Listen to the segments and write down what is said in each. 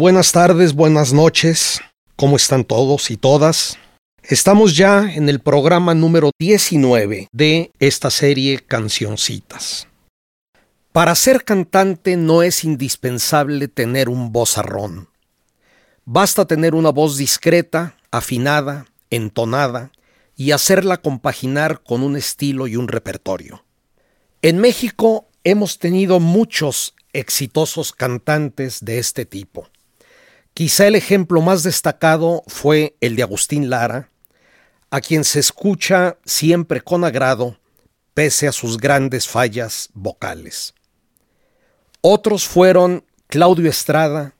Buenas tardes, buenas noches. ¿Cómo están todos y todas? Estamos ya en el programa número 19 de esta serie Cancioncitas. Para ser cantante no es indispensable tener un vozarrón. Basta tener una voz discreta, afinada, entonada y hacerla compaginar con un estilo y un repertorio. En México hemos tenido muchos exitosos cantantes de este tipo. Quizá el ejemplo más destacado fue el de Agustín Lara, a quien se escucha siempre con agrado, pese a sus grandes fallas vocales. Otros fueron Claudio Estrada,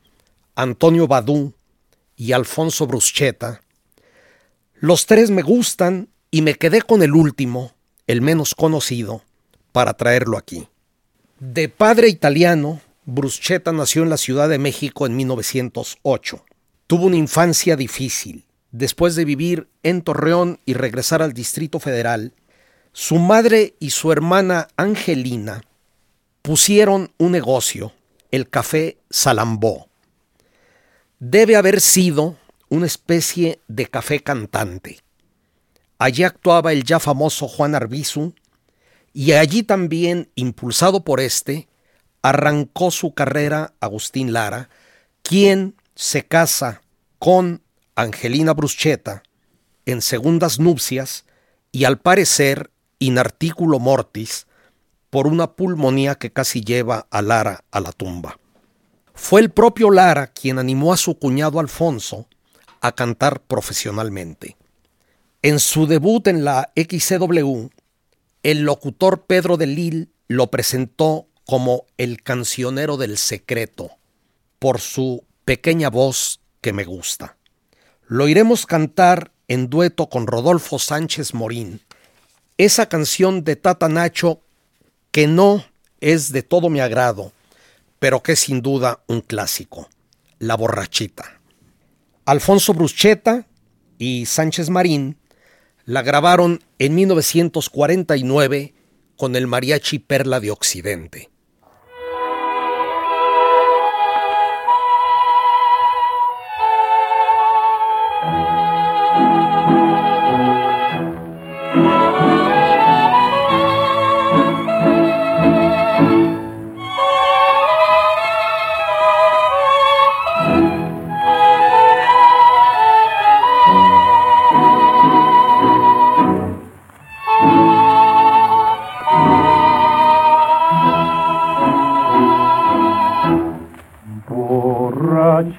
Antonio Badú y Alfonso Bruschetta. Los tres me gustan y me quedé con el último, el menos conocido, para traerlo aquí. De padre italiano, Bruschetta nació en la Ciudad de México en 1908. Tuvo una infancia difícil. Después de vivir en Torreón y regresar al Distrito Federal, su madre y su hermana Angelina pusieron un negocio, el café Salambó. Debe haber sido una especie de café cantante. Allí actuaba el ya famoso Juan Arbizu, y allí también, impulsado por este, arrancó su carrera Agustín Lara, quien se casa con Angelina Bruschetta en segundas nupcias y al parecer in articulo mortis por una pulmonía que casi lleva a Lara a la tumba. Fue el propio Lara quien animó a su cuñado Alfonso a cantar profesionalmente. En su debut en la XCW, el locutor Pedro de Lille lo presentó como el cancionero del secreto, por su pequeña voz que me gusta. Lo iremos cantar en dueto con Rodolfo Sánchez Morín, esa canción de Tata Nacho que no es de todo mi agrado, pero que es sin duda un clásico, La borrachita. Alfonso Bruschetta y Sánchez Marín la grabaron en 1949 con el mariachi Perla de Occidente.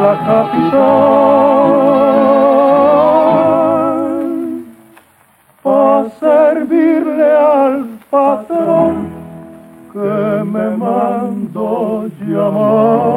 la capital para servirle al patrón que me mandó llamar.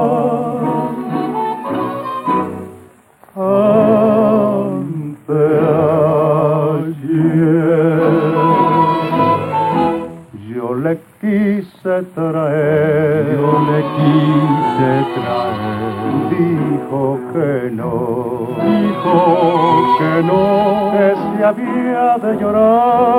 había de llorar.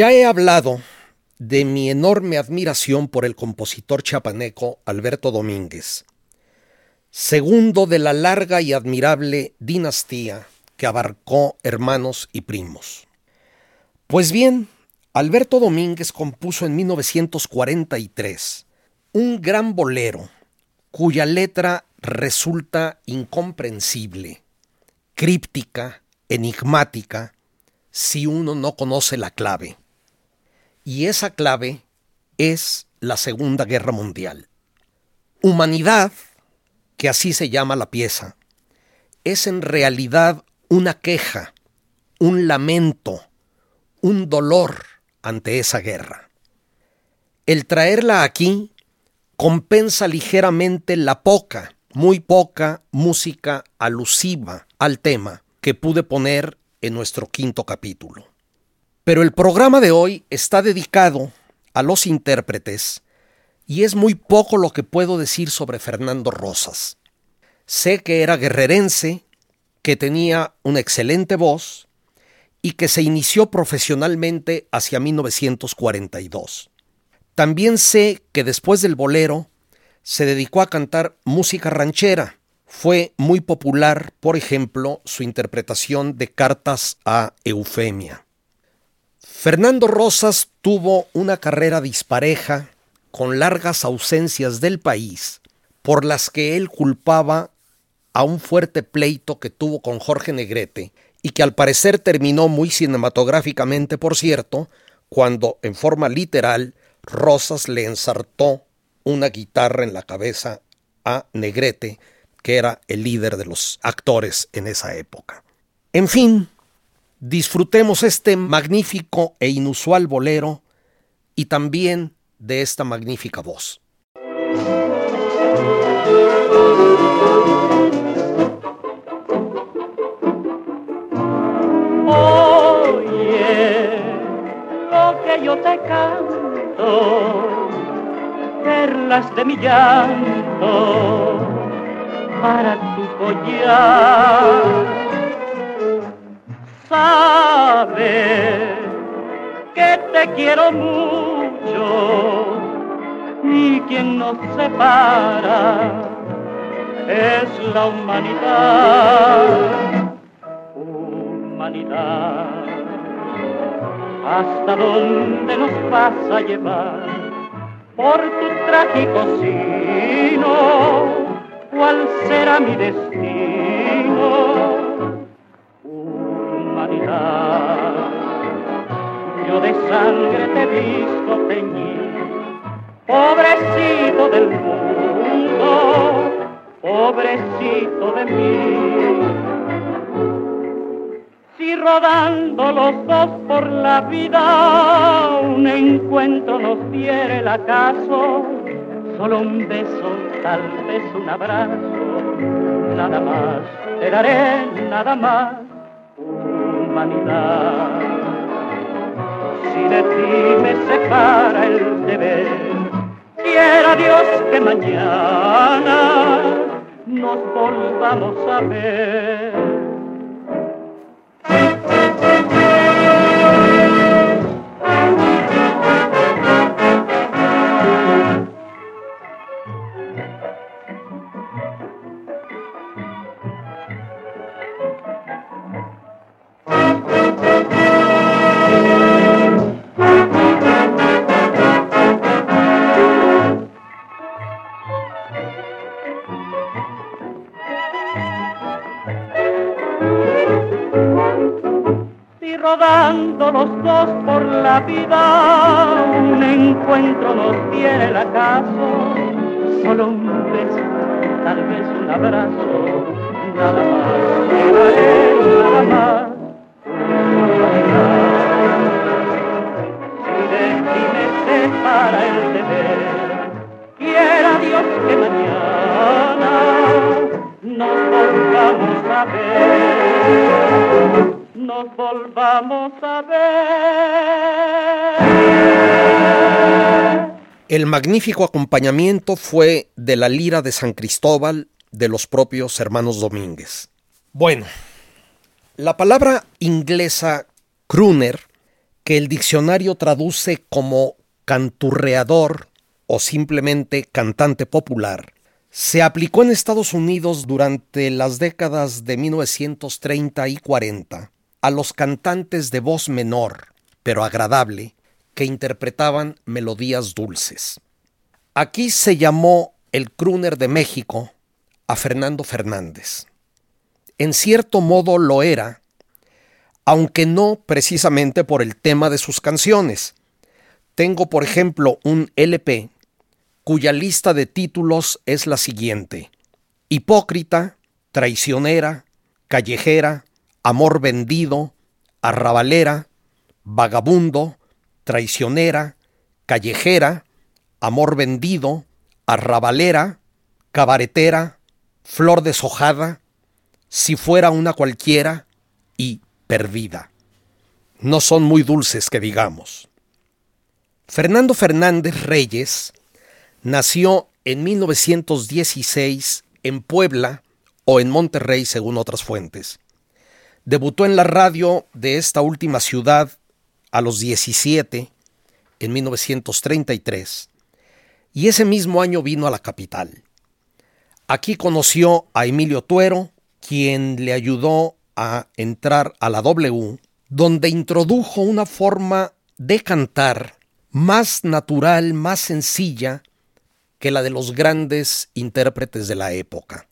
Ya he hablado de mi enorme admiración por el compositor chapaneco Alberto Domínguez, segundo de la larga y admirable dinastía que abarcó hermanos y primos. Pues bien, Alberto Domínguez compuso en 1943 un gran bolero cuya letra resulta incomprensible, críptica, enigmática, si uno no conoce la clave y esa clave es la Segunda Guerra Mundial. Humanidad, que así se llama la pieza, es en realidad una queja, un lamento, un dolor ante esa guerra. El traerla aquí compensa ligeramente la poca, muy poca música alusiva al tema que pude poner en nuestro quinto capítulo. Pero el programa de hoy está dedicado a los intérpretes y es muy poco lo que puedo decir sobre Fernando Rosas. Sé que era guerrerense, que tenía una excelente voz y que se inició profesionalmente hacia 1942. También sé que después del bolero se dedicó a cantar música ranchera. Fue muy popular, por ejemplo, su interpretación de Cartas a Eufemia. Fernando Rosas tuvo una carrera dispareja con largas ausencias del país, por las que él culpaba a un fuerte pleito que tuvo con Jorge Negrete y que al parecer terminó muy cinematográficamente, por cierto, cuando en forma literal Rosas le ensartó una guitarra en la cabeza a Negrete, que era el líder de los actores en esa época. En fin, Disfrutemos este magnífico e inusual bolero y también de esta magnífica voz. Oye, lo que yo te canto, perlas de mi llanto, para tu collar sabes que te quiero mucho y quien nos separa es la humanidad. Humanidad, ¿hasta dónde nos vas a llevar? Por tu trágico sino, ¿cuál será mi destino? Visto teñir, pobrecito del mundo, pobrecito de mí. Si rodando los dos por la vida un encuentro nos diere el acaso, solo un beso, tal vez un abrazo, nada más, te daré nada más si de ti me separa el deber, quiera Dios que mañana nos volvamos a ver. Un encuentro nos tiene el acaso, solo un beso, tal vez un abrazo, volvamos a ver. El magnífico acompañamiento fue de la lira de San Cristóbal de los propios hermanos Domínguez. Bueno, la palabra inglesa crooner, que el diccionario traduce como canturreador o simplemente cantante popular, se aplicó en Estados Unidos durante las décadas de 1930 y 40 a los cantantes de voz menor, pero agradable, que interpretaban melodías dulces. Aquí se llamó el crooner de México a Fernando Fernández. En cierto modo lo era, aunque no precisamente por el tema de sus canciones. Tengo, por ejemplo, un LP cuya lista de títulos es la siguiente. Hipócrita, traicionera, callejera, amor vendido, arrabalera, vagabundo, traicionera, callejera, amor vendido, arrabalera, cabaretera, flor deshojada, si fuera una cualquiera y perdida. No son muy dulces que digamos. Fernando Fernández Reyes nació en 1916 en Puebla o en Monterrey según otras fuentes. Debutó en la radio de esta última ciudad a los 17, en 1933, y ese mismo año vino a la capital. Aquí conoció a Emilio Tuero, quien le ayudó a entrar a la W, donde introdujo una forma de cantar más natural, más sencilla que la de los grandes intérpretes de la época.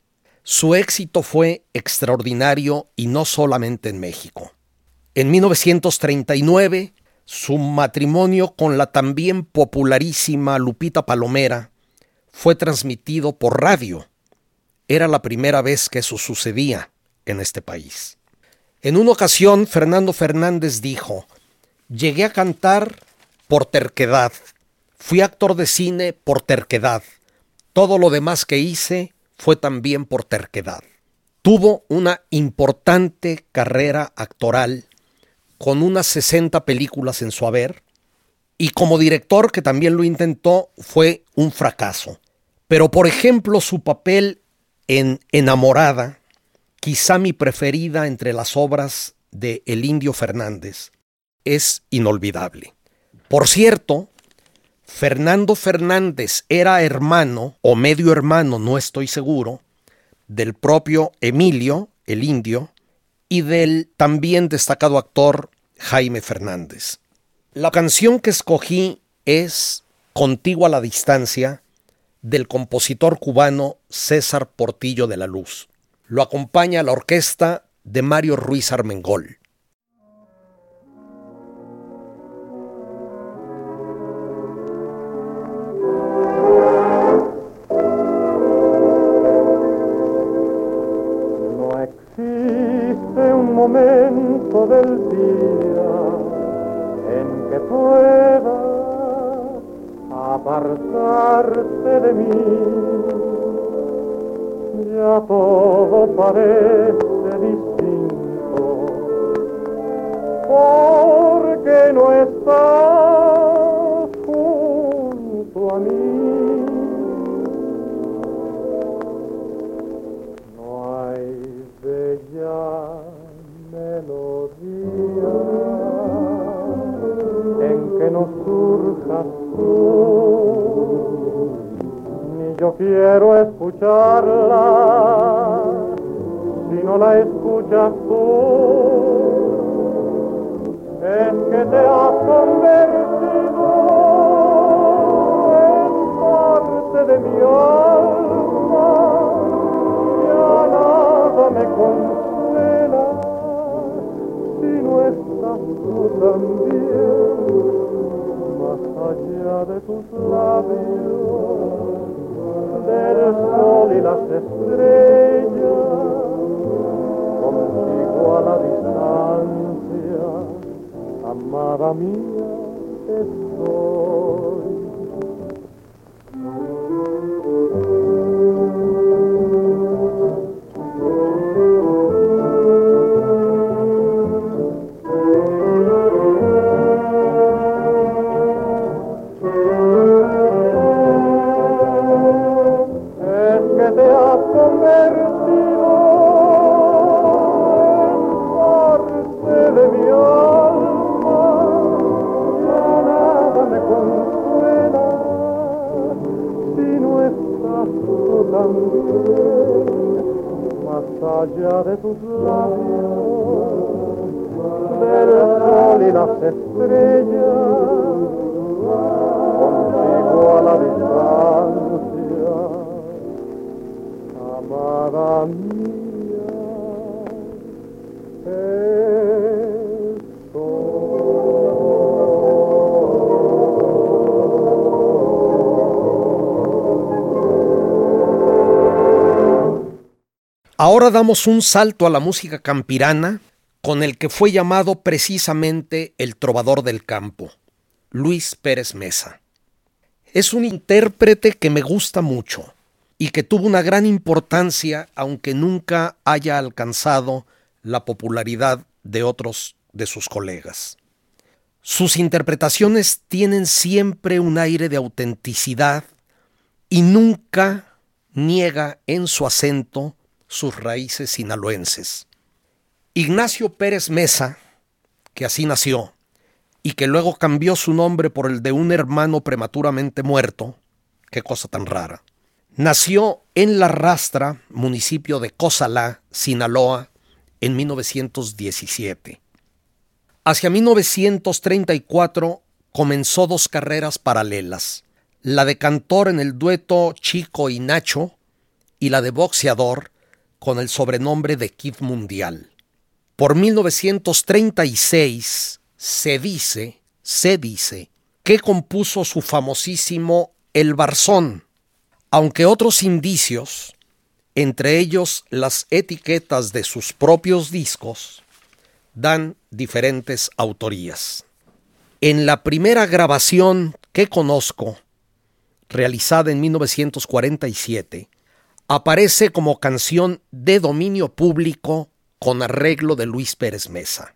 Su éxito fue extraordinario y no solamente en México. En 1939, su matrimonio con la también popularísima Lupita Palomera fue transmitido por radio. Era la primera vez que eso sucedía en este país. En una ocasión, Fernando Fernández dijo, llegué a cantar por terquedad, fui actor de cine por terquedad, todo lo demás que hice fue también por terquedad. Tuvo una importante carrera actoral con unas 60 películas en su haber y como director que también lo intentó fue un fracaso. Pero por ejemplo su papel en Enamorada, quizá mi preferida entre las obras de El Indio Fernández, es inolvidable. Por cierto, Fernando Fernández era hermano o medio hermano, no estoy seguro, del propio Emilio, el indio, y del también destacado actor Jaime Fernández. La canción que escogí es Contigo a la distancia del compositor cubano César Portillo de la Luz. Lo acompaña la orquesta de Mario Ruiz Armengol. Del día en que pueda apartarse de mí. Ya todo parece distinto porque no estás no surjas tú, ni yo quiero escucharla, si no la escuchas tú, es que te has convertido en parte de mi alma, ya nada me consuela si no estás tú también, allá de tus labios, del sol y las estrellas, contigo a la distancia, amada mía, estoy. Estrellas, contigo a la distancia amada mía, Ahora damos un salto a la música campirana con el que fue llamado precisamente el trovador del campo, Luis Pérez Mesa. Es un intérprete que me gusta mucho y que tuvo una gran importancia aunque nunca haya alcanzado la popularidad de otros de sus colegas. Sus interpretaciones tienen siempre un aire de autenticidad y nunca niega en su acento sus raíces sinaloenses. Ignacio Pérez Mesa, que así nació, y que luego cambió su nombre por el de un hermano prematuramente muerto, qué cosa tan rara, nació en La Rastra, municipio de Cozalá, Sinaloa, en 1917. Hacia 1934 comenzó dos carreras paralelas, la de cantor en el dueto Chico y Nacho y la de boxeador con el sobrenombre de Kid Mundial. Por 1936 se dice, se dice, que compuso su famosísimo El Barzón, aunque otros indicios, entre ellos las etiquetas de sus propios discos, dan diferentes autorías. En la primera grabación que conozco, realizada en 1947, aparece como canción de dominio público con arreglo de Luis Pérez Mesa.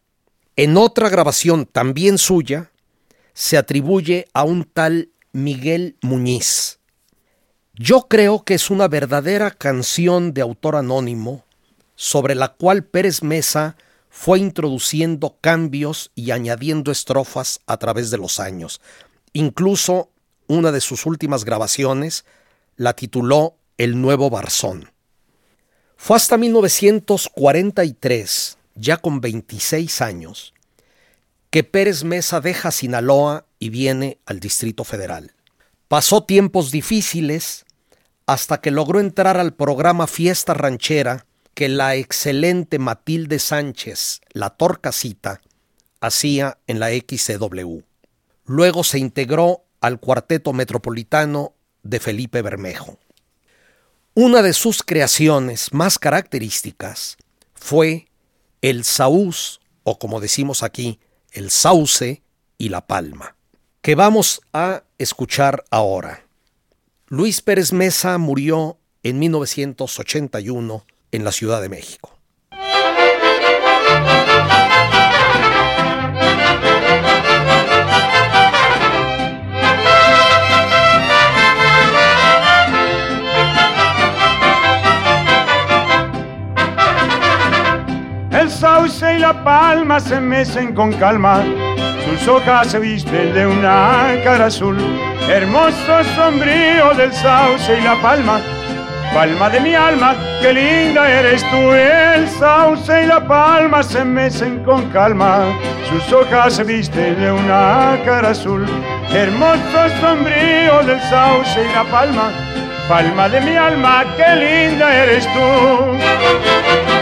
En otra grabación también suya, se atribuye a un tal Miguel Muñiz. Yo creo que es una verdadera canción de autor anónimo sobre la cual Pérez Mesa fue introduciendo cambios y añadiendo estrofas a través de los años. Incluso una de sus últimas grabaciones la tituló El Nuevo Barzón. Fue hasta 1943, ya con 26 años, que Pérez Mesa deja Sinaloa y viene al Distrito Federal. Pasó tiempos difíciles hasta que logró entrar al programa Fiesta Ranchera que la excelente Matilde Sánchez, la Torcasita, hacía en la XCW. Luego se integró al cuarteto metropolitano de Felipe Bermejo. Una de sus creaciones más características fue el saúz, o como decimos aquí, el sauce y la palma, que vamos a escuchar ahora. Luis Pérez Mesa murió en 1981 en la Ciudad de México. Sauce y la palma se mecen con calma, sus hojas se visten de una cara azul, hermoso sombrío del sauce y la palma, palma de mi alma, qué linda eres tú, el sauce y la palma se mecen con calma, sus hojas se visten de una cara azul, hermoso sombrío del sauce y la palma, palma de mi alma, qué linda eres tú.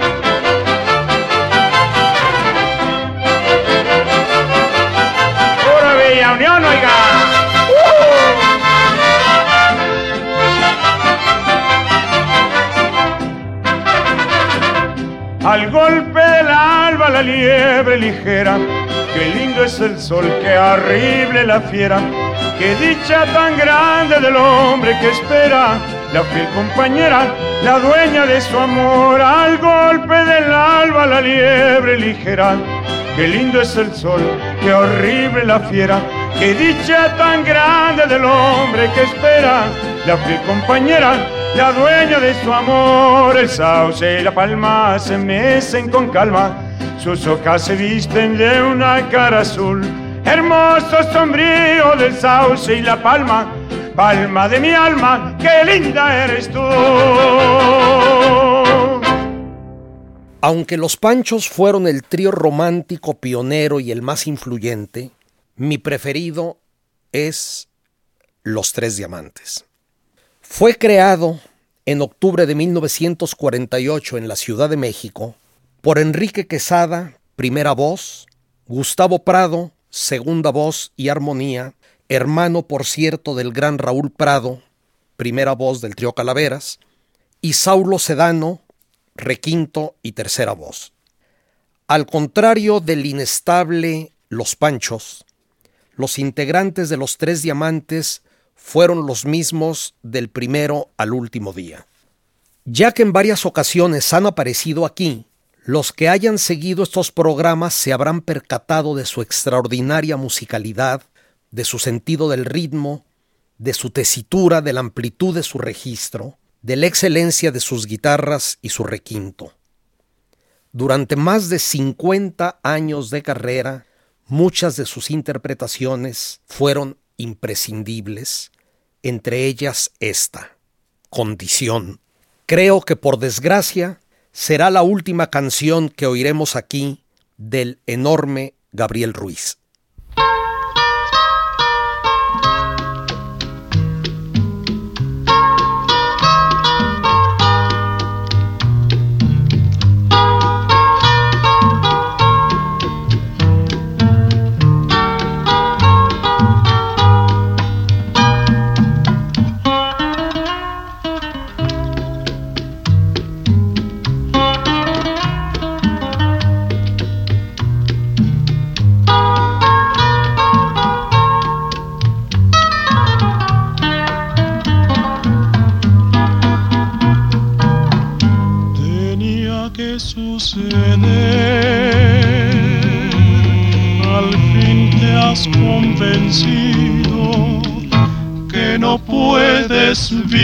Unión, oiga. Al golpe del alba la liebre ligera, qué lindo es el sol, qué horrible la fiera, qué dicha tan grande del hombre que espera la fiel compañera, la dueña de su amor. Al golpe del alba la liebre ligera, qué lindo es el sol, qué horrible la fiera, qué dicha tan grande del hombre que espera la fiel compañera, la dueña de su amor. El sauce y la palma se mecen con calma, sus hojas se visten de una cara azul. Hermoso sombrío del sauce y la palma, palma de mi alma, qué linda eres tú. Aunque los Panchos fueron el trío romántico pionero y el más influyente, mi preferido es Los Tres Diamantes. Fue creado en octubre de 1948 en la Ciudad de México por Enrique Quesada, primera voz, Gustavo Prado, segunda voz y armonía, hermano por cierto del gran Raúl Prado, primera voz del trío Calaveras, y Saulo Sedano, requinto y tercera voz. Al contrario del inestable Los Panchos, los integrantes de los tres diamantes fueron los mismos del primero al último día. Ya que en varias ocasiones han aparecido aquí, los que hayan seguido estos programas se habrán percatado de su extraordinaria musicalidad, de su sentido del ritmo, de su tesitura, de la amplitud de su registro, de la excelencia de sus guitarras y su requinto. Durante más de 50 años de carrera, muchas de sus interpretaciones fueron imprescindibles, entre ellas esta, Condición. Creo que por desgracia será la última canción que oiremos aquí del enorme Gabriel Ruiz.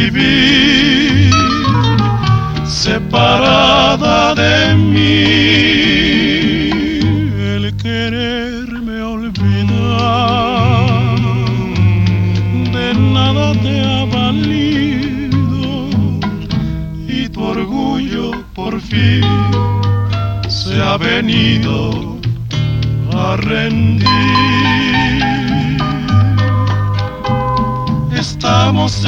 Vivir separada de mí.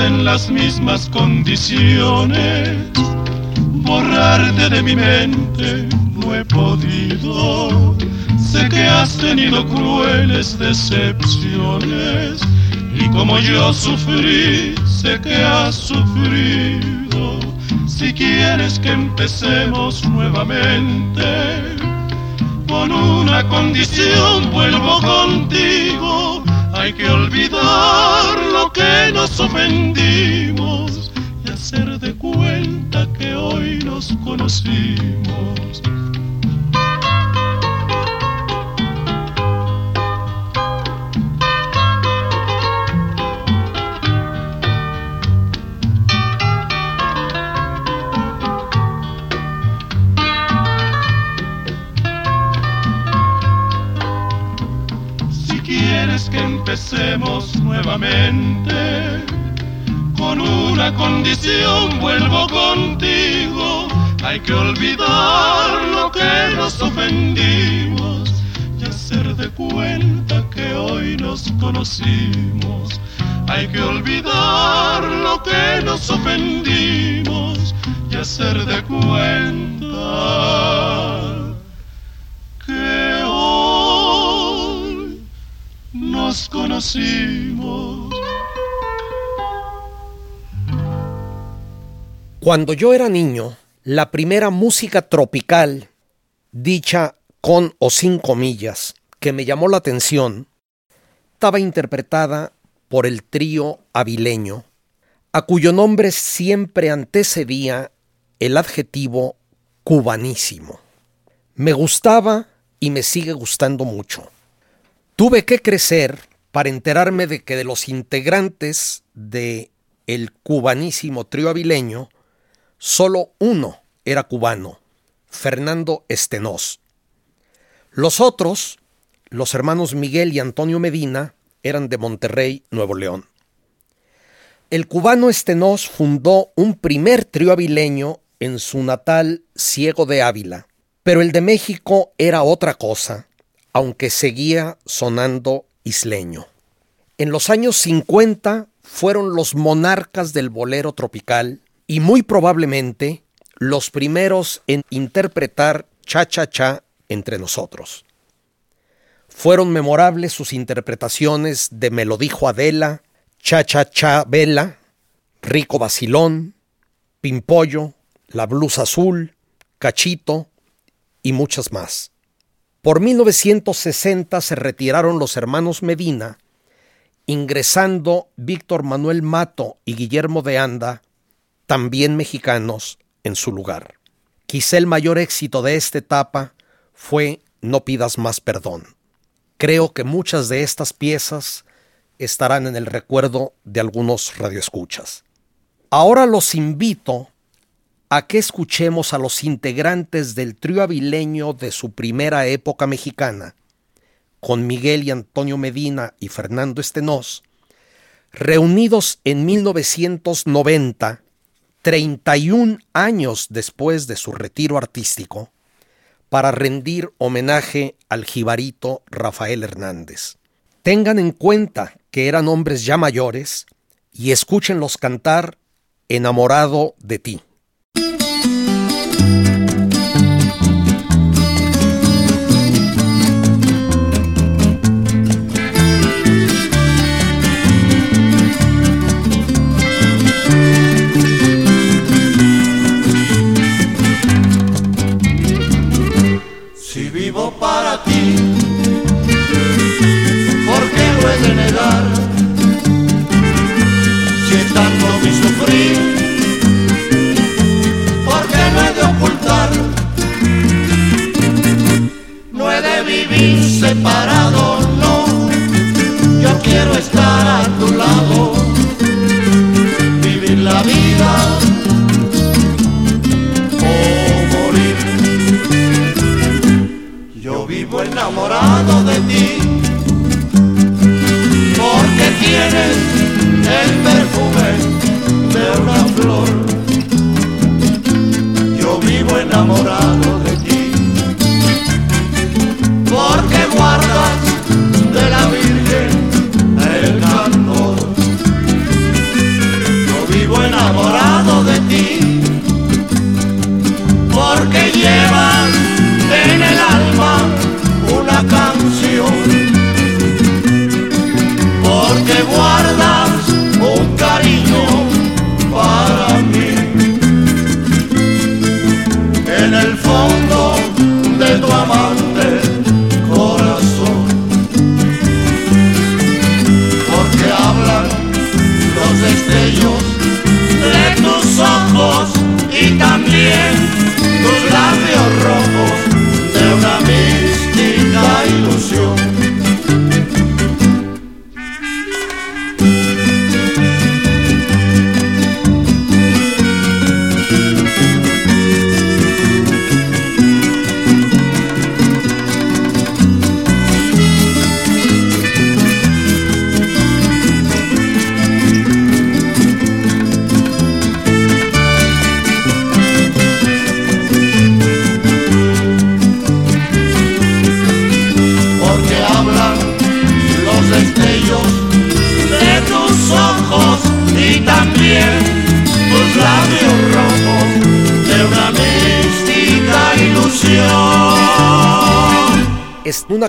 En las mismas condiciones. Borrarte de mi mente no he podido. Sé que has tenido crueles decepciones, Y como yo sufrí, sé que has sufrido. Si quieres que empecemos nuevamente, con una condición vuelvo contigo. Hay que olvidar lo que nos ofendimos y hacer de cuenta que hoy nos conocimos. Que empecemos nuevamente. Con una condición vuelvo contigo. Hay que olvidar lo que nos ofendimos y hacer de cuenta que hoy nos conocimos. Hay que olvidar lo que nos ofendimos y hacer de cuenta nos conocimos. Cuando yo era niño, la primera música tropical, dicha con o sin comillas, que me llamó la atención, estaba interpretada por el trío avileño, a cuyo nombre siempre antecedía el adjetivo cubanísimo. Me gustaba y me sigue gustando mucho. Tuve que crecer para enterarme de que de los integrantes de el cubanísimo trío avileño, solo uno era cubano, Fernando Estenós. Los otros, los hermanos Miguel y Antonio Medina, eran de Monterrey, Nuevo León. El cubano Estenós fundó un primer trío avileño en su natal Ciego de Ávila, pero el de México era otra cosa, aunque seguía sonando isleño. En los años 50 fueron los monarcas del bolero tropical y muy probablemente los primeros en interpretar cha-cha-cha entre nosotros. Fueron memorables sus interpretaciones de Me lo dijo Adela, Cha-cha-cha Vela, Rico Basilón, Pimpollo, La Blusa Azul, Cachito y muchas más. Por 1960 se retiraron los hermanos Medina, ingresando Víctor Manuel Mato y Guillermo de Anda, también mexicanos, en su lugar. Quizá el mayor éxito de esta etapa fue No pidas más perdón. Creo que muchas de estas piezas estarán en el recuerdo de algunos radioescuchas. Ahora los invito a que escuchemos a los integrantes del trío avileño de su primera época mexicana, con Miguel y Antonio Medina y Fernando Estenós, reunidos en 1990, 31 años después de su retiro artístico, para rendir homenaje al jibarito Rafael Hernández. Tengan en cuenta que eran hombres ya mayores y escúchenlos cantar Enamorado de ti. Sufrir, ¿por qué no he de ocultar? No he de vivir separado, no. Yo quiero estar a tu lado, vivir la vida o morir. Yo vivo enamorado de ti, porque tienes el perfume flor.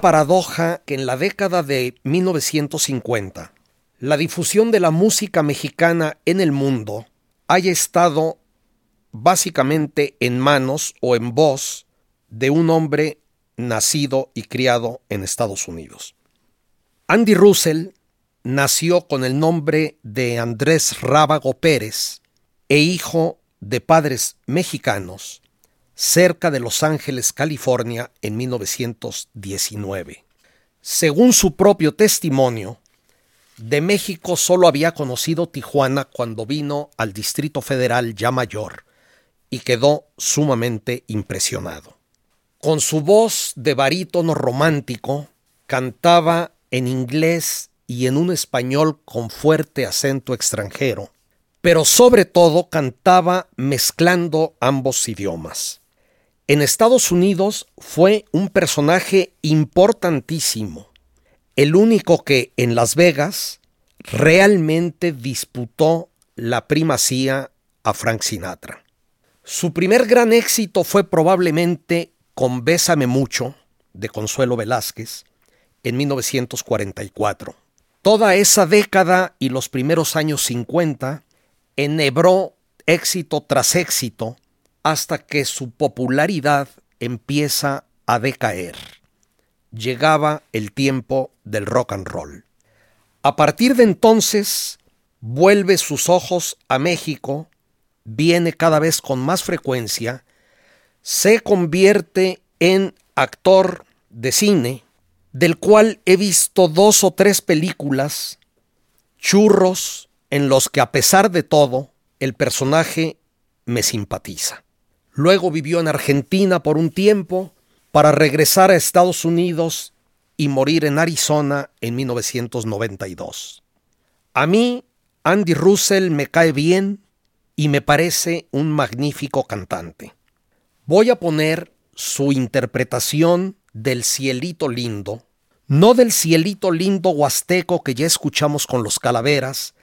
Paradoja que en la década de 1950 la difusión de la música mexicana en el mundo haya estado básicamente en manos o en voz de un hombre nacido y criado en Estados Unidos. Andy Russell nació con el nombre de Andrés Rábago Pérez e hijo de padres mexicanos cerca de Los Ángeles, California, en 1919. Según su propio testimonio, de México solo había conocido Tijuana cuando vino al Distrito Federal ya mayor y quedó sumamente impresionado. Con su voz de barítono romántico, cantaba en inglés y en un español con fuerte acento extranjero, pero sobre todo cantaba mezclando ambos idiomas. En Estados Unidos fue un personaje importantísimo, el único que en Las Vegas realmente disputó la primacía a Frank Sinatra. Su primer gran éxito fue probablemente con Bésame mucho, de Consuelo Velázquez, en 1944. Toda esa década y los primeros años 50 enhebró éxito tras éxito hasta que su popularidad empieza a decaer. Llegaba el tiempo del rock and roll. A partir de entonces, vuelve sus ojos a México, viene cada vez con más frecuencia, se convierte en actor de cine, del cual he visto dos o tres películas, churros, en los que a pesar de todo, el personaje me simpatiza. Luego vivió en Argentina por un tiempo para regresar a Estados Unidos y morir en Arizona en 1992. A mí, Andy Russell me cae bien y me parece un magnífico cantante. Voy a poner su interpretación del cielito lindo, no del cielito lindo huasteco que ya escuchamos con los calaveras,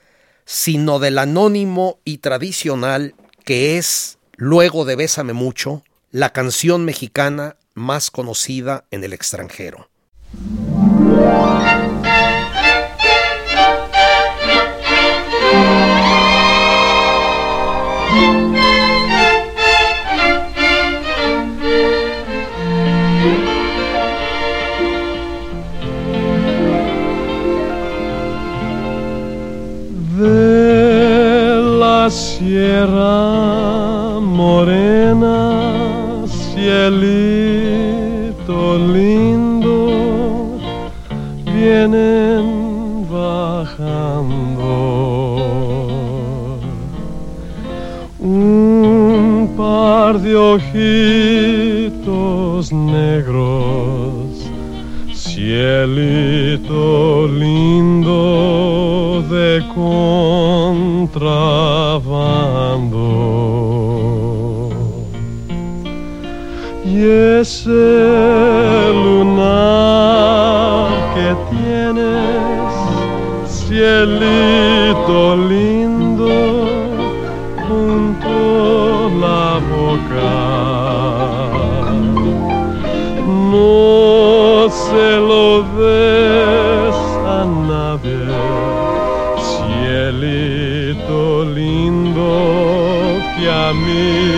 sino del anónimo y tradicional que es, luego de Bésame mucho, la canción mexicana más conocida en el extranjero. de la sierra ojitos negros Cielito lindo de contrabando. Y ese lunar que tienes, cielito lindo, se lo des a nadie, cielito lindo que a mí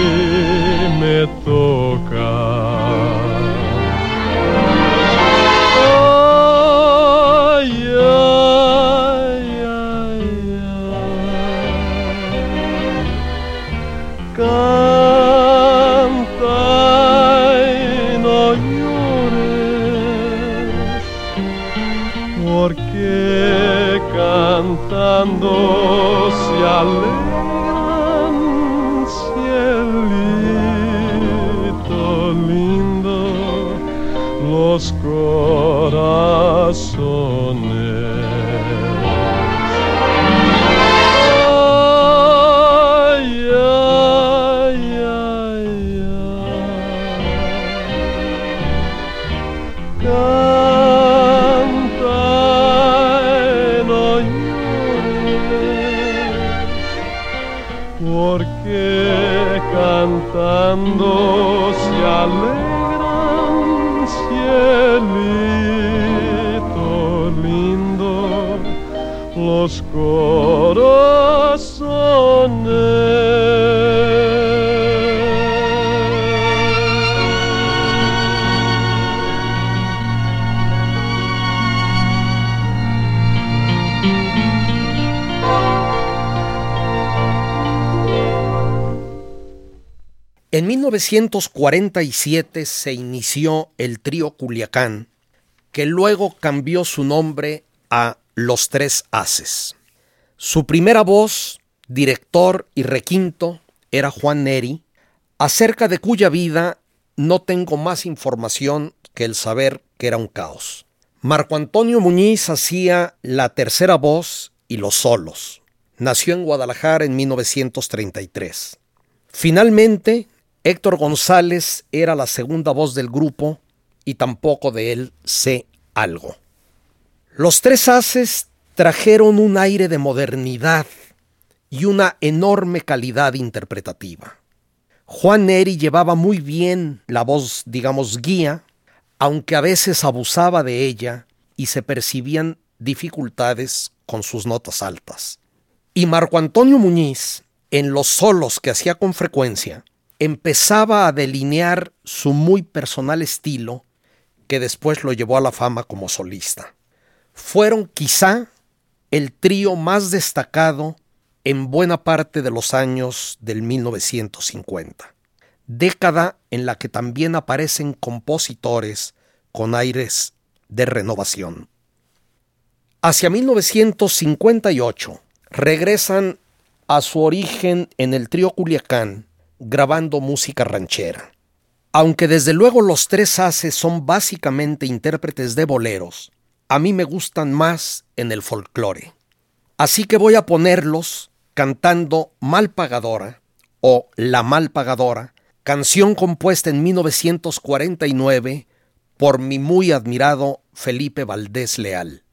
1947 se inició el trío Culiacán, que luego cambió su nombre a Los Tres Haces. Su primera voz, director y requinto era Juan Neri, acerca de cuya vida no tengo más información que el saber que era un caos. Marco Antonio Muñiz hacía la tercera voz y los solos. Nació en Guadalajara en 1933. Finalmente, Héctor González era la segunda voz del grupo y tampoco de él sé algo. Los tres haces trajeron un aire de modernidad y una enorme calidad interpretativa. Juan Neri llevaba muy bien la voz, digamos, guía, aunque a veces abusaba de ella y se percibían dificultades con sus notas altas. Y Marco Antonio Muñiz, en los solos que hacía con frecuencia, empezaba a delinear su muy personal estilo que después lo llevó a la fama como solista. Fueron quizá el trío más destacado en buena parte de los años del 1950, década en la que también aparecen compositores con aires de renovación. Hacia 1958 regresan a su origen en el trío Culiacán grabando música ranchera. Aunque desde luego los tres haces son básicamente intérpretes de boleros, a mí me gustan más en el folclore. Así que voy a ponerlos cantando Mal Pagadora o La Mal Pagadora, canción compuesta en 1949 por mi muy admirado Felipe Valdés Leal.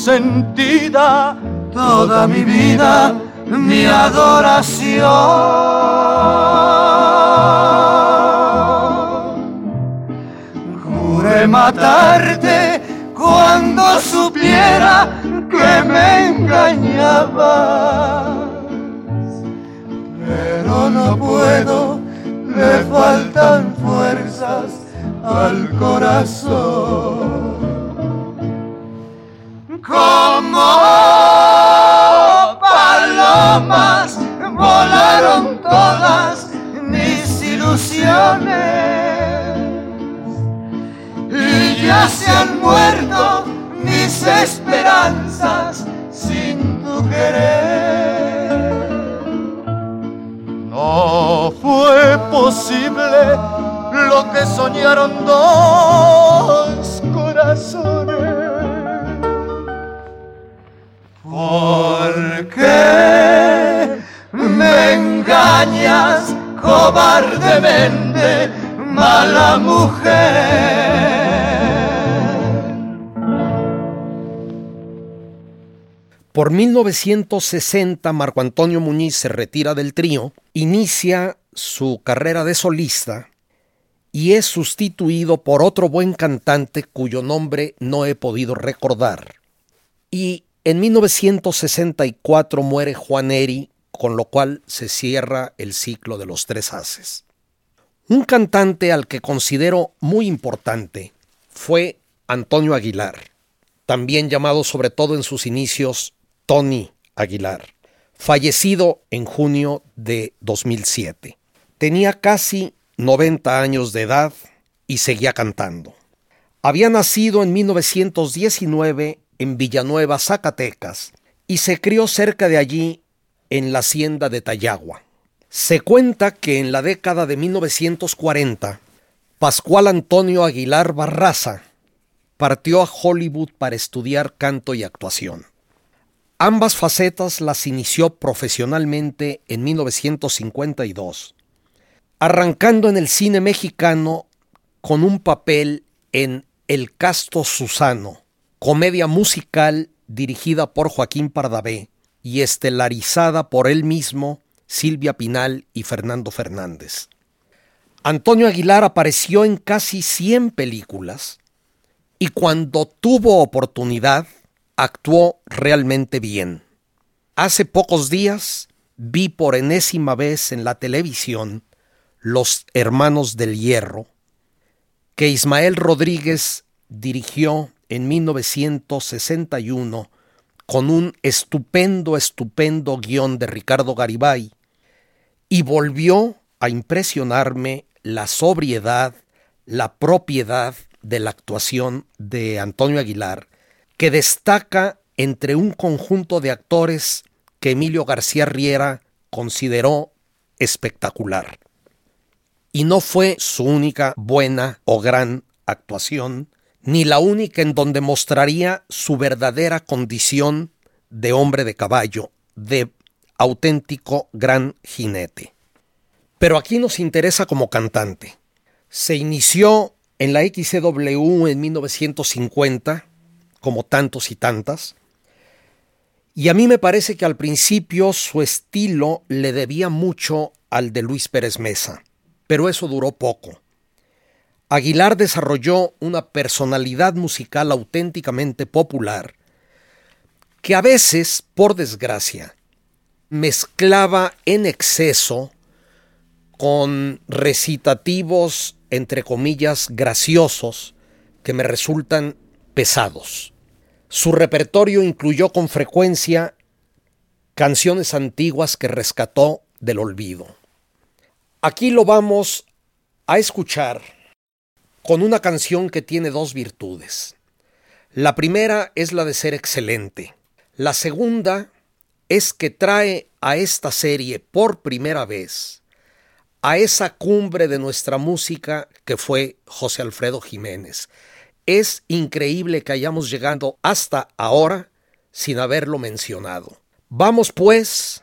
Consentida toda mi vida, mi adoración. Juré matarte cuando supiera que me engañabas, y ya se han muerto mis esperanzas sin tu querer. No fue posible lo que soñaron dos corazones. ¿Por qué me engañas cobardemente, mala mujer? Por 1960, Marco Antonio Muñiz se retira del trío, inicia su carrera de solista y es sustituido por otro buen cantante cuyo nombre no he podido recordar. Y en 1964 muere Juan Eri, con lo cual se cierra el ciclo de los tres haces. Un cantante al que considero muy importante fue Antonio Aguilar, también llamado sobre todo en sus inicios Tony Aguilar, fallecido en junio de 2007. Tenía casi 90 años de edad y seguía cantando. Había nacido en 1919 en Villanueva, Zacatecas, y se crió cerca de allí en la hacienda de Tayagua. Se cuenta que en la década de 1940, Pascual Antonio Aguilar Barraza partió a Hollywood para estudiar canto y actuación. Ambas facetas las inició profesionalmente en 1952, arrancando en el cine mexicano con un papel en El Casto Susano, comedia musical dirigida por Joaquín Pardavé y estelarizada por él mismo, Silvia Pinal y Fernando Fernández. Antonio Aguilar apareció en casi 100 películas y cuando tuvo oportunidad actuó realmente bien. Hace pocos días vi por enésima vez en la televisión Los Hermanos del Hierro, que Ismael Rodríguez dirigió en 1961 con un estupendo, estupendo guion de Ricardo Garibay, y volvió a impresionarme la sobriedad, la propiedad de la actuación de Antonio Aguilar que destaca entre un conjunto de actores que Emilio García Riera consideró espectacular. Y no fue su única buena o gran actuación, ni la única en donde mostraría su verdadera condición de hombre de caballo, de auténtico gran jinete. Pero aquí nos interesa como cantante. Se inició en la XCW en 1950 como tantos y tantas. Y a mí me parece que al principio su estilo le debía mucho al de Luis Pérez Mesa, pero eso duró poco. Aguilar desarrolló una personalidad musical auténticamente popular que a veces, por desgracia, mezclaba en exceso con recitativos, entre comillas, graciosos, que me resultan pesados. Su repertorio incluyó con frecuencia canciones antiguas que rescató del olvido. Aquí lo vamos a escuchar con una canción que tiene dos virtudes. La primera es la de ser excelente. La segunda es que trae a esta serie por primera vez a esa cumbre de nuestra música que fue José Alfredo Jiménez. Es increíble que hayamos llegado hasta ahora sin haberlo mencionado. Vamos pues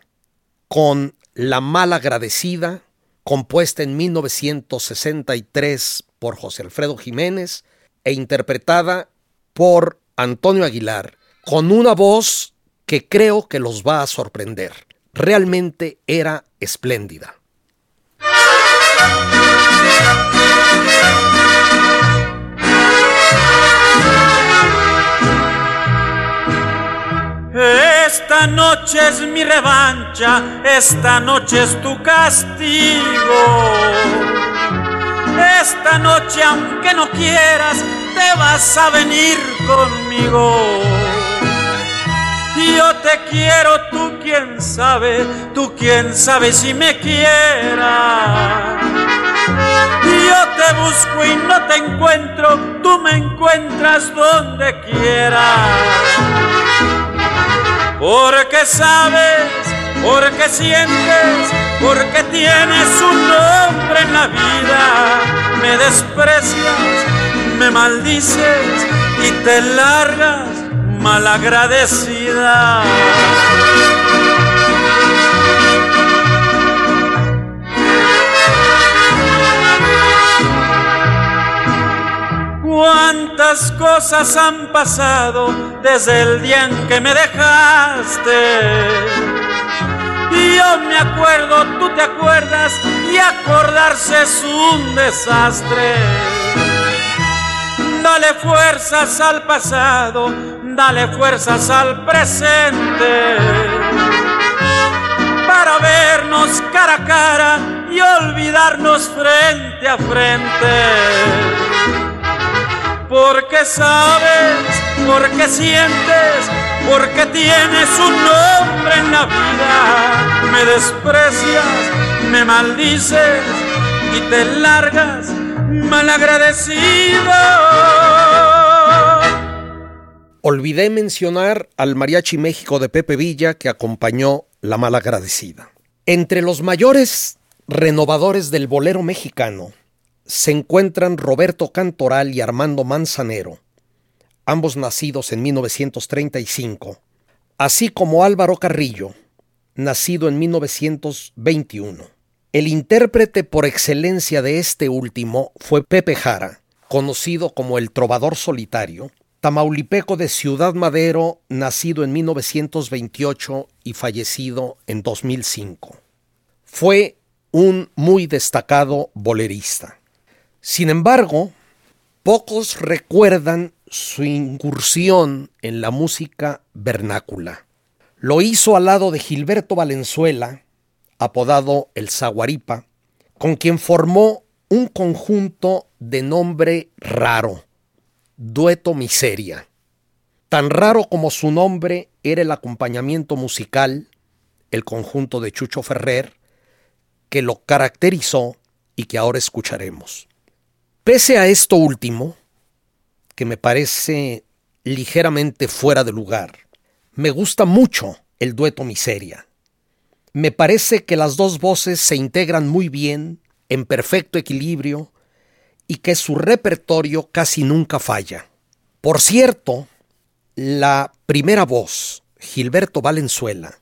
con La Mal Agradecida, compuesta en 1963 por José Alfredo Jiménez e interpretada por Antonio Aguilar, con una voz que creo que los va a sorprender. Realmente era espléndida. Esta noche es mi revancha, esta noche es tu castigo. Esta noche, aunque no quieras, te vas a venir conmigo. Yo te quiero, tú quién sabe, tú quién sabe si me quieras. Yo te busco y no te encuentro, tú me encuentras donde quieras. Porque sabes, porque sientes, porque tienes un nombre en la vida. Me desprecias, me maldices y te largas malagradecida. Cuántas cosas han pasado desde el día en que me dejaste. Yo me acuerdo, tú te acuerdas, y acordarse es un desastre. Dale fuerzas al pasado, dale fuerzas al presente. Para vernos cara a cara y olvidarnos frente a frente porque sabes, porque sientes, porque tienes un nombre en la vida. Me desprecias, me maldices y te largas malagradecido. Olvidé mencionar al Mariachi México de Pepe Villa que acompañó La Malagradecida. Entre los mayores renovadores del bolero mexicano se encuentran Roberto Cantoral y Armando Manzanero, ambos nacidos en 1935, así como Álvaro Carrillo, nacido en 1921. El intérprete por excelencia de este último fue Pepe Jara, conocido como el Trovador Solitario, tamaulipeco de Ciudad Madero, nacido en 1928 y fallecido en 2005. Fue un muy destacado bolerista. Sin embargo, pocos recuerdan su incursión en la música vernácula. Lo hizo al lado de Gilberto Valenzuela, apodado el Zaguaripa, con quien formó un conjunto de nombre raro, Dueto Miseria. Tan raro como su nombre era el acompañamiento musical, el conjunto de Chucho Ferrer, que lo caracterizó y que ahora escucharemos. Pese a esto último, que me parece ligeramente fuera de lugar, me gusta mucho el dueto Miseria. Me parece que las dos voces se integran muy bien, en perfecto equilibrio, y que su repertorio casi nunca falla. Por cierto, la primera voz, Gilberto Valenzuela,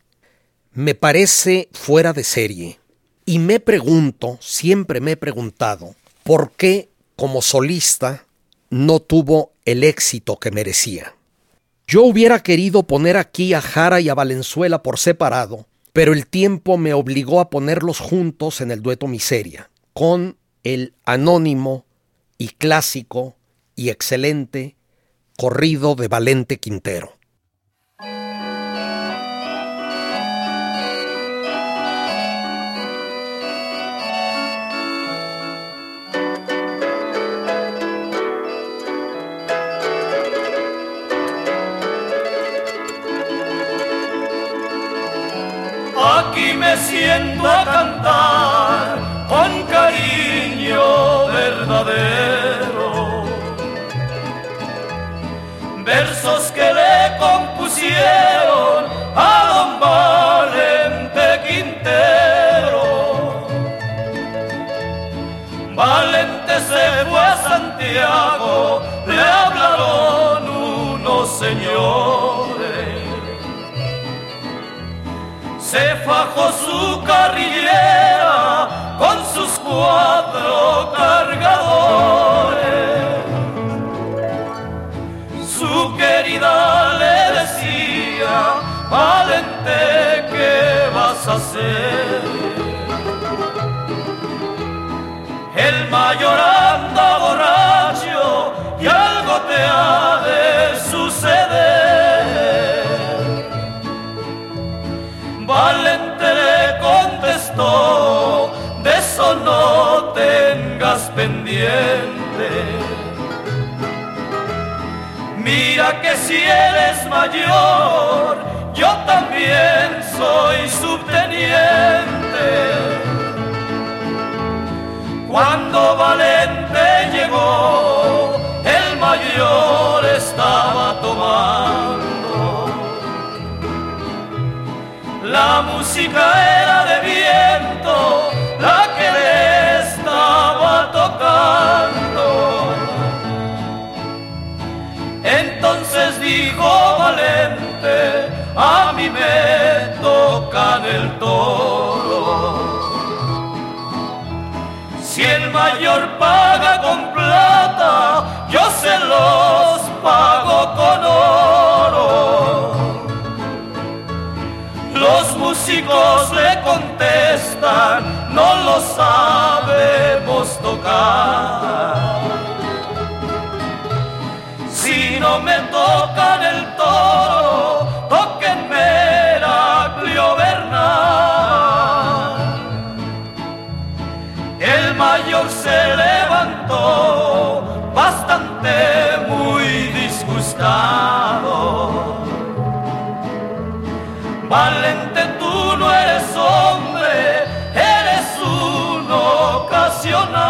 me parece fuera de serie. Y me pregunto, siempre me he preguntado, ¿por qué como solista no tuvo el éxito que merecía. Yo hubiera querido poner aquí a Jara y a Valenzuela por separado, pero el tiempo me obligó a ponerlos juntos en el dueto Miseria, con el anónimo y clásico y excelente corrido de Valente Quintero. Siento a cantar con cariño verdadero. Versos que le compusieron a don Valente Quintero. Valente se fue a Santiago, le hablaron unos señores se fajó su carrillera si eres mayor, yo también soy subteniente. Cuando Valente llegó, el mayor estaba tomando. La música los pago con oro. Los músicos le contestan, no lo sabemos tocar. Si no me tocan el disgustado. Valente, tú no eres hombre, eres un ocasionado.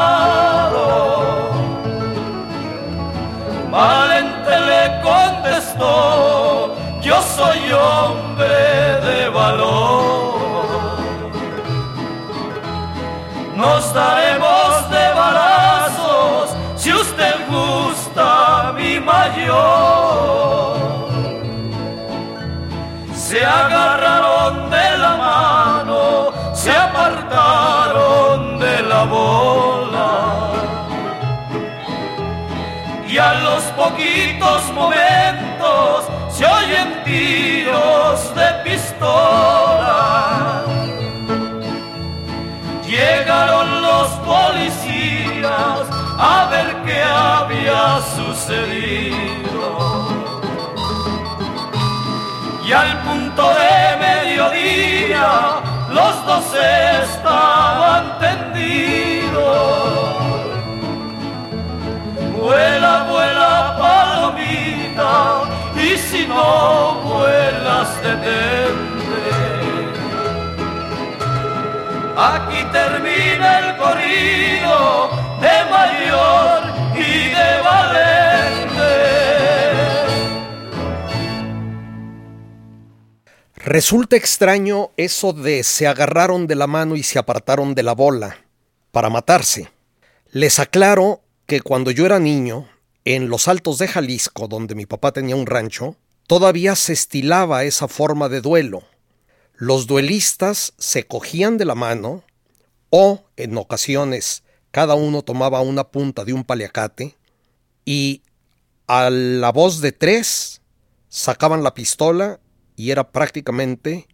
Valente le contestó, yo soy hombre de valor. Nos daremos poquitos momentos se oyen tiros de pistola. Llegaron los policías a ver qué había sucedido. Y al punto de mediodía los dos estaban tendidos. Vuela, y si no vuelas, detente. Aquí termina el corrido de mayor y de valente. Resulta extraño eso de se agarraron de la mano y se apartaron de la bola para matarse. Les aclaro que cuando yo era niño, en los altos de Jalisco, donde mi papá tenía un rancho, todavía se estilaba esa forma de duelo. Los duelistas se cogían de la mano o, en ocasiones, cada uno tomaba una punta de un paliacate y a la voz de tres sacaban la pistola y era prácticamente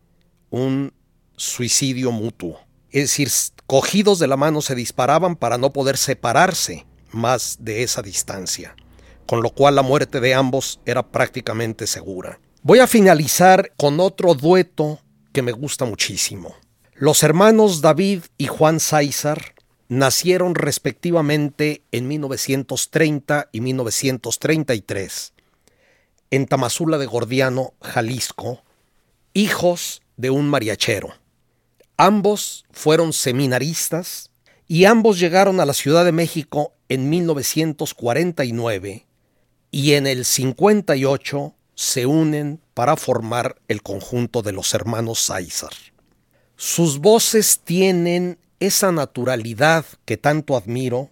un suicidio mutuo. Es decir, cogidos de la mano se disparaban para no poder separarse más de esa distancia, con lo cual la muerte de ambos era prácticamente segura. Voy a finalizar con otro dueto que me gusta muchísimo. Los hermanos David y Juan César nacieron respectivamente en 1930 y 1933 en Tamazula de Gordiano, Jalisco, hijos de un mariachero. Ambos fueron seminaristas y ambos llegaron a la Ciudad de México en 1949 y en el 58 se unen para formar el conjunto de los hermanos César. Sus voces tienen esa naturalidad que tanto admiro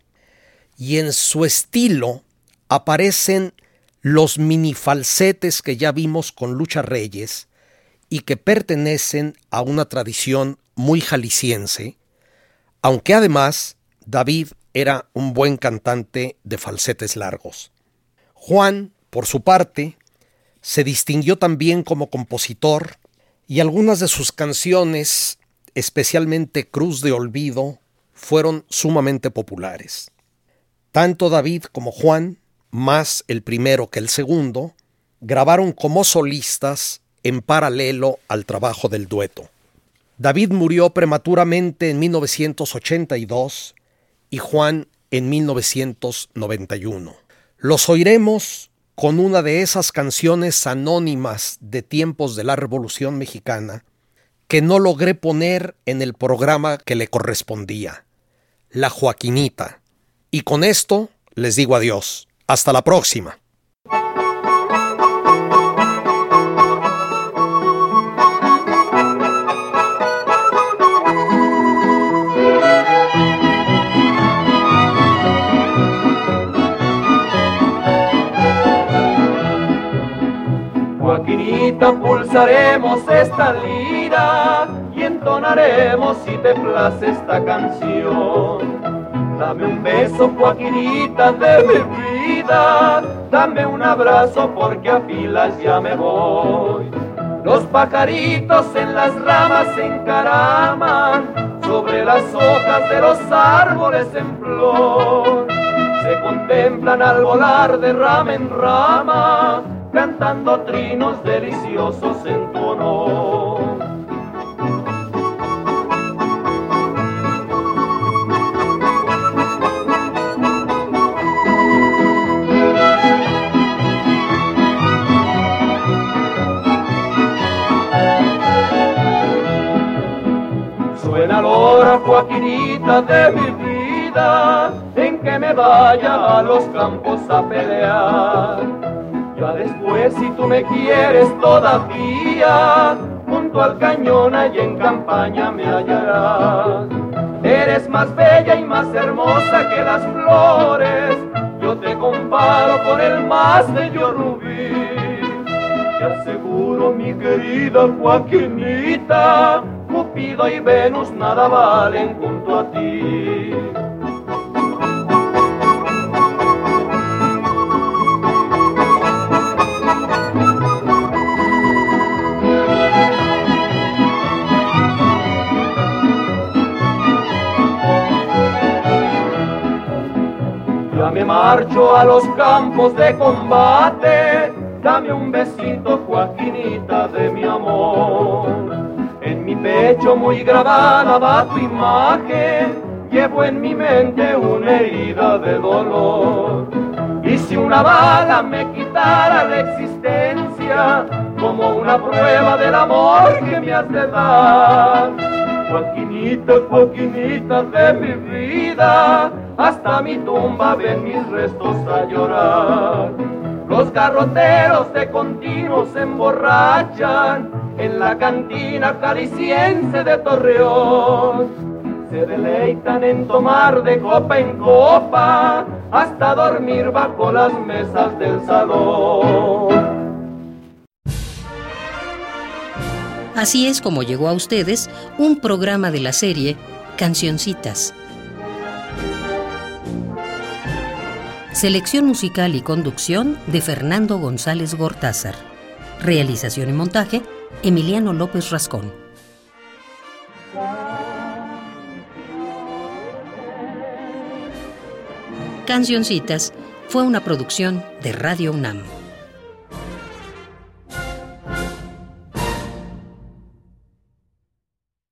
y en su estilo aparecen los minifalsetes que ya vimos con Lucha Reyes y que pertenecen a una tradición muy jalisciense, aunque además David era un buen cantante de falsetes largos. Juan, por su parte, se distinguió también como compositor y algunas de sus canciones, especialmente Cruz de Olvido, fueron sumamente populares. Tanto David como Juan, más el primero que el segundo, grabaron como solistas en paralelo al trabajo del dueto. David murió prematuramente en 1982 y Juan en 1991. Los oiremos con una de esas canciones anónimas de tiempos de la Revolución Mexicana que no logré poner en el programa que le correspondía, La Joaquinita. Y con esto les digo adiós. Hasta la próxima. Pulsaremos esta lira y entonaremos si te place esta canción. Dame un beso, Joaquinita, de mi vida. Dame un abrazo porque a filas ya me voy. Los pajaritos en las ramas se encaraman sobre las hojas de los árboles en flor. Se contemplan al volar de rama en rama, cantando trinos deliciosos en tu honor. Suena la hora, Joaquinita, de mi vida, en que me vaya a los campos a pelear. Ya después, si tú me quieres todavía, junto al cañón y en campaña me hallarás. Eres más bella y más hermosa que las flores, yo te comparo con el más bello rubí. Te aseguro, mi querida Joaquinita, Cupido y Venus nada valen junto a ti. Marcho a los campos de combate, dame un besito, Joaquinita, de mi amor. En mi pecho muy grabada va tu imagen, llevo en mi mente una herida de dolor. Y si una bala me quitara la existencia, como una prueba del amor que me has de dar. Joaquinita, Joaquinita de mi vida, hasta mi tumba ven mis restos a llorar. Los garroteros de continuo se emborrachan en la cantina caliciense de Torreón. Se deleitan en tomar de copa en copa hasta dormir bajo las mesas del salón. Así es como llegó a ustedes un programa de la serie Cancioncitas. Selección musical y conducción de Fernando González Gortázar. Realización y montaje Emiliano López Rascón. Cancioncitas fue una producción de Radio UNAM.